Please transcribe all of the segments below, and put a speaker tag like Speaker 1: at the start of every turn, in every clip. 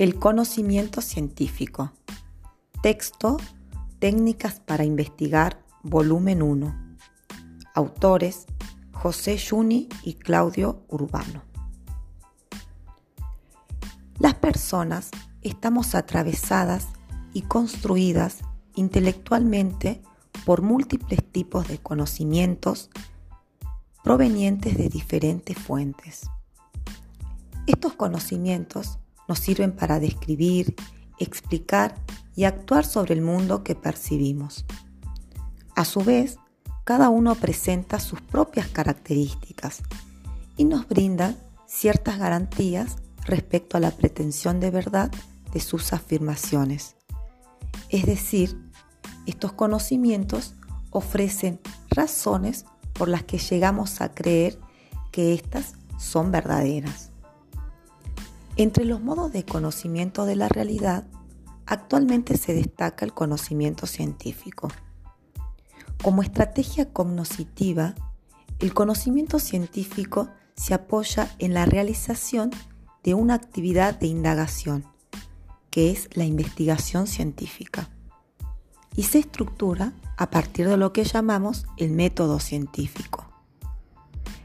Speaker 1: El conocimiento científico. Texto, Técnicas para investigar, volumen 1. Autores, José Juni y Claudio Urbano. Las personas estamos atravesadas y construidas intelectualmente por múltiples tipos de conocimientos provenientes de diferentes fuentes. Estos conocimientos nos sirven para describir, explicar y actuar sobre el mundo que percibimos. A su vez, cada uno presenta sus propias características y nos brinda ciertas garantías respecto a la pretensión de verdad de sus afirmaciones. Es decir, estos conocimientos ofrecen razones por las que llegamos a creer que éstas son verdaderas. Entre los modos de conocimiento de la realidad, actualmente se destaca el conocimiento científico. Como estrategia cognoscitiva, el conocimiento científico se apoya en la realización de una actividad de indagación, que es la investigación científica, y se estructura a partir de lo que llamamos el método científico.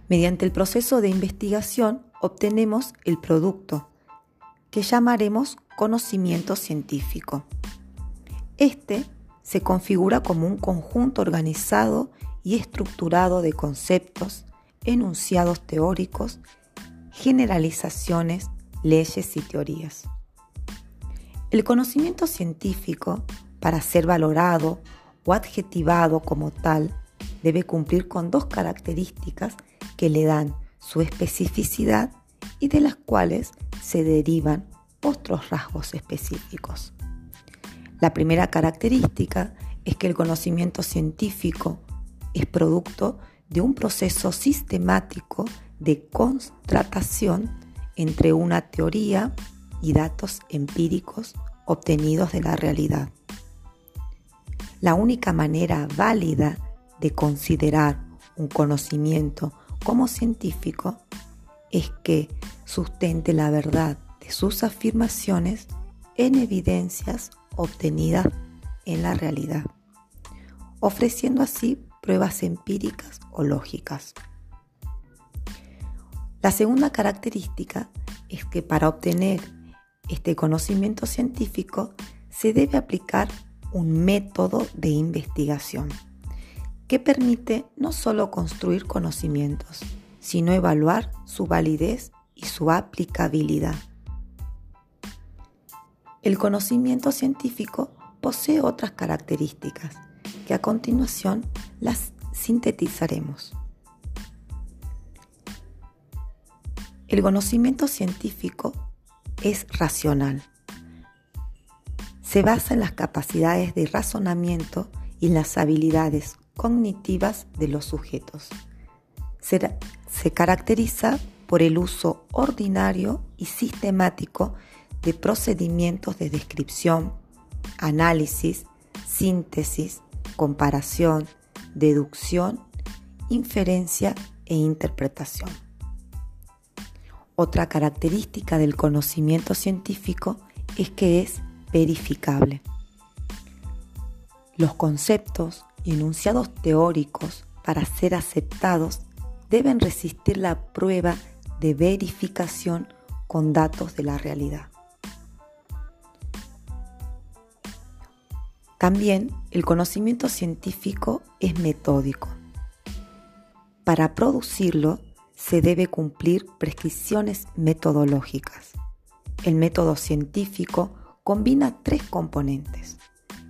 Speaker 1: Mediante el proceso de investigación obtenemos el producto, que llamaremos conocimiento científico. Este se configura como un conjunto organizado y estructurado de conceptos, enunciados teóricos, generalizaciones, leyes y teorías. El conocimiento científico, para ser valorado o adjetivado como tal, debe cumplir con dos características que le dan su especificidad y de las cuales se derivan otros rasgos específicos. La primera característica es que el conocimiento científico es producto de un proceso sistemático de constatación entre una teoría y datos empíricos obtenidos de la realidad. La única manera válida de considerar un conocimiento como científico es que sustente la verdad de sus afirmaciones en evidencias obtenidas en la realidad, ofreciendo así pruebas empíricas o lógicas. La segunda característica es que para obtener este conocimiento científico se debe aplicar un método de investigación que permite no solo construir conocimientos, sino evaluar su validez y su aplicabilidad. El conocimiento científico posee otras características que a continuación las sintetizaremos. El conocimiento científico es racional. Se basa en las capacidades de razonamiento y las habilidades cognitivas de los sujetos se, caracteriza por el uso ordinario y sistemático de procedimientos de descripción, análisis, síntesis, comparación, deducción, inferencia e interpretación. Otra característica del conocimiento científico es que es verificable. Los conceptos y enunciados teóricos para ser aceptados deben resistir la prueba de verificación con datos de la realidad. También el conocimiento científico es metódico. Para producirlo se debe cumplir prescripciones metodológicas. El método científico combina tres componentes.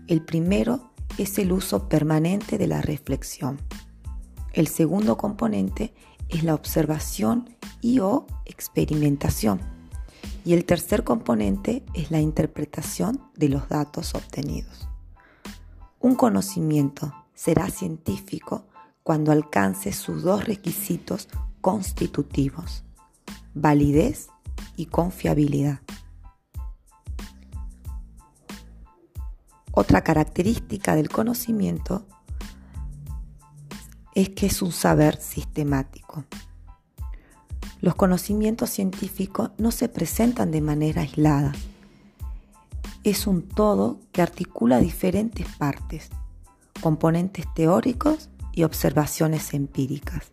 Speaker 1: El primero es el uso permanente de la reflexión. El segundo componente es la observación y o experimentación. Y el tercer componente es la interpretación de los datos obtenidos. Un conocimiento será científico cuando alcance sus dos requisitos constitutivos, validez y confiabilidad. Otra característica del conocimiento es que es un saber sistemático. Los conocimientos científicos no se presentan de manera aislada, es un todo que articula diferentes partes, componentes teóricos y observaciones empíricas,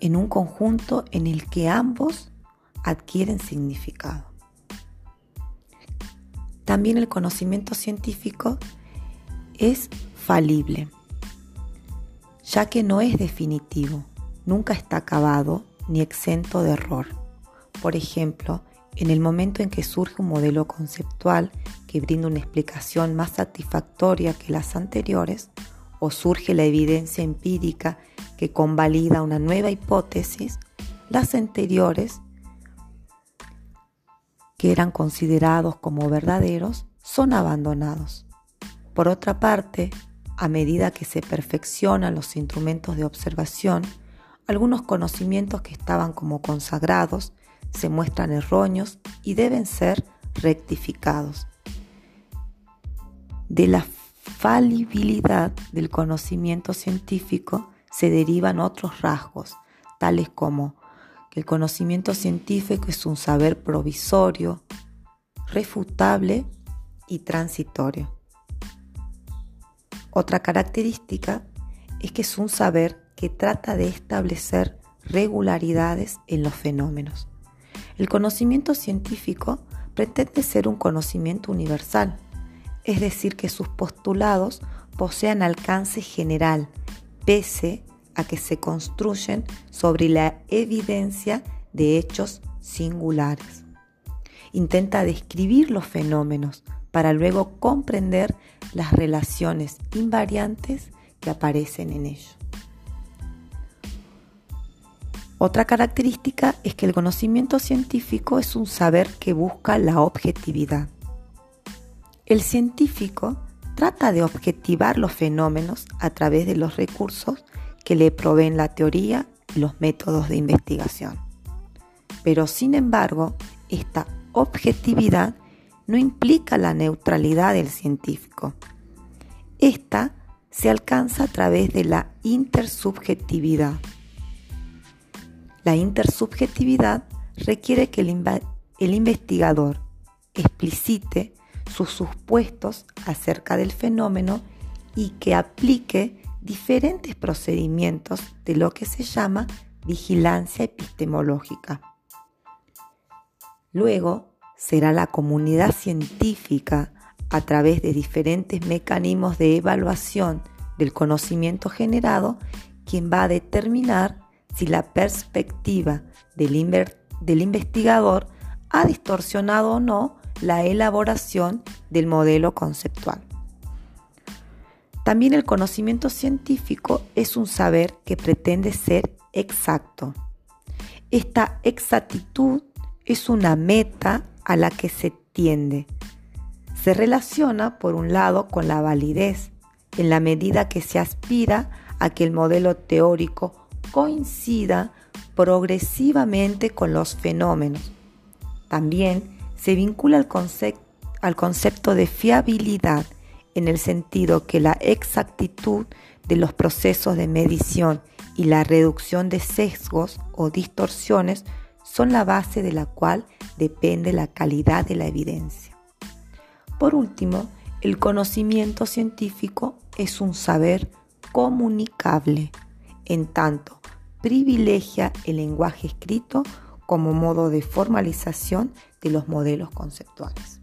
Speaker 1: en un conjunto en el que ambos adquieren significado. También el conocimiento científico es falible, ya que no es definitivo, nunca está acabado ni exento de error. Por ejemplo, en el momento en que surge un modelo conceptual que brinda una explicación más satisfactoria que las anteriores, o surge la evidencia empírica que convalida una nueva hipótesis, las anteriores, que eran considerados como verdaderos, son abandonados. Por otra parte, a medida que se perfeccionan los instrumentos de observación, algunos conocimientos que estaban como consagrados se muestran erróneos y deben ser rectificados. De la falibilidad del conocimiento científico se derivan otros rasgos, tales como que el conocimiento científico es un saber provisorio, refutable y transitorio. Otra característica es que es un saber que trata de establecer regularidades en los fenómenos. El conocimiento científico pretende ser un conocimiento universal, es decir, que sus postulados posean alcance general, pese a que se construyen sobre la evidencia de hechos singulares. Intenta describir los fenómenos para luego comprender las relaciones invariantes que aparecen en ellos. Otra característica es que el conocimiento científico es un saber que busca la objetividad. El científico trata de objetivar los fenómenos a través de los recursos que le proveen la teoría y los métodos de investigación. Pero sin embargo, esta objetividad no implica la neutralidad del científico. Esta se alcanza a través de la intersubjetividad. La intersubjetividad requiere que el, investigador explicite sus supuestos acerca del fenómeno y que aplique diferentes procedimientos de lo que se llama vigilancia epistemológica. Luego será la comunidad científica a través de diferentes mecanismos de evaluación del conocimiento generado quien va a determinar si la perspectiva del, investigador ha distorsionado o no la elaboración del modelo conceptual. También el conocimiento científico es un saber que pretende ser exacto. Esta exactitud es una meta a la que se tiende. Se relaciona, por un lado, con la validez, en la medida que se aspira a que el modelo teórico coincida progresivamente con los fenómenos. También se vincula al, concepto de fiabilidad en el sentido que la exactitud de los procesos de medición y la reducción de sesgos o distorsiones son la base de la cual depende la calidad de la evidencia. Por último, el conocimiento científico es un saber comunicable, en tanto privilegia el lenguaje escrito como modo de formalización de los modelos conceptuales.